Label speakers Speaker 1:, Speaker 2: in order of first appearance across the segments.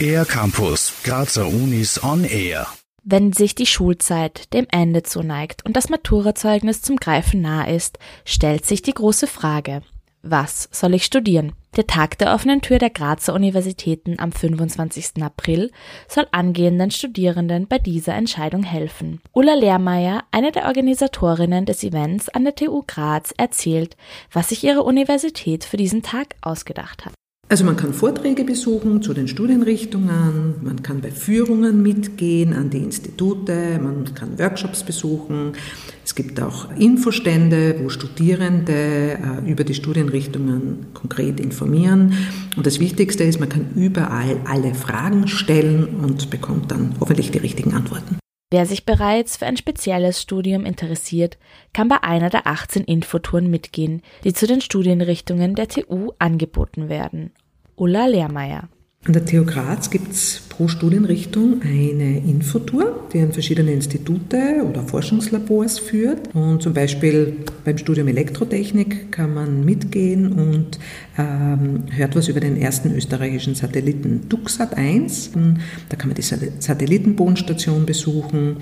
Speaker 1: Air Campus, Grazer Unis on Air.
Speaker 2: Wenn sich die Schulzeit dem Ende zuneigt und das Maturazeugnis zum Greifen nah ist, stellt sich die große Frage, was soll ich studieren? Der Tag der offenen Tür der Grazer Universitäten am 25. April soll angehenden Studierenden bei dieser Entscheidung helfen. Ulla Lehrmeier, eine der Organisatorinnen des Events an der TU Graz, erzählt, was sich ihre Universität für diesen Tag ausgedacht hat.
Speaker 3: Also man kann Vorträge besuchen zu den Studienrichtungen, man kann bei Führungen mitgehen an die Institute, man kann Workshops besuchen. Es gibt auch Infostände, wo Studierende äh, über die Studienrichtungen konkret informieren. Und das Wichtigste ist, man kann überall alle Fragen stellen und bekommt dann hoffentlich die richtigen Antworten.
Speaker 2: Wer sich bereits für ein spezielles Studium interessiert, kann bei einer der 18 Infotouren mitgehen, die zu den Studienrichtungen der TU angeboten werden. Ulla Lehrmeier.
Speaker 3: An der TU Graz gibt es pro Studienrichtung eine Infotour, die an verschiedene Institute oder Forschungslabors führt. Und zum Beispiel beim Studium Elektrotechnik kann man mitgehen und ähm, hört was über den ersten österreichischen Satelliten DuxSat 1. Da kann man die Satellitenbodenstation besuchen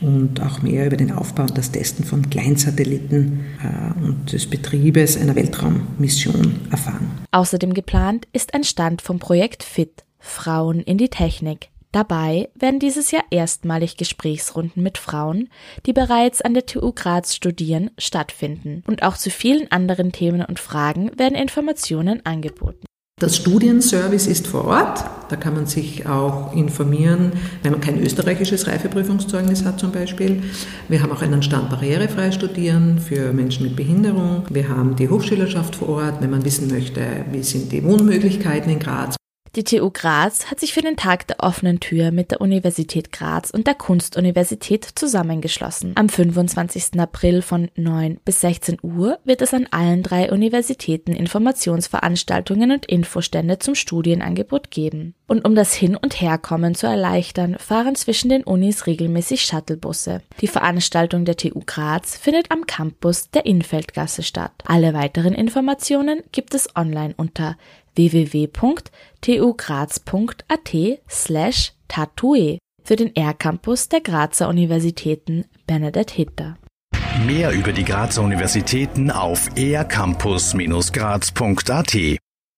Speaker 3: und auch mehr über den Aufbau und das Testen von Kleinsatelliten äh, und des Betriebes einer Weltraummission erfahren.
Speaker 2: Außerdem geplant ist ein Stand vom Projekt FIT Frauen in die Technik. Dabei werden dieses Jahr erstmalig Gesprächsrunden mit Frauen, die bereits an der TU Graz studieren, stattfinden. Und auch zu vielen anderen Themen und Fragen werden Informationen angeboten.
Speaker 3: Das Studienservice ist vor Ort. Da kann man sich auch informieren, wenn man kein österreichisches Reifeprüfungszeugnis hat zum Beispiel. Wir haben auch einen Stand Barrierefrei Studieren für Menschen mit Behinderung. Wir haben die Hochschülerschaft vor Ort, wenn man wissen möchte, wie sind die Wohnmöglichkeiten in Graz.
Speaker 2: Die TU Graz hat sich für den Tag der offenen Tür mit der Universität Graz und der Kunstuniversität zusammengeschlossen. Am 25. April von 9 bis 16 Uhr wird es an allen drei Universitäten Informationsveranstaltungen und Infostände zum Studienangebot geben. Und um das Hin- und Herkommen zu erleichtern, fahren zwischen den Unis regelmäßig Shuttlebusse. Die Veranstaltung der TU Graz findet am Campus der Infeldgasse statt. Alle weiteren Informationen gibt es online unter www.tugraz.at slash tatue für den R-Campus der Grazer Universitäten Bernadette Hitter.
Speaker 1: Mehr über die Grazer Universitäten auf ercampus-graz.at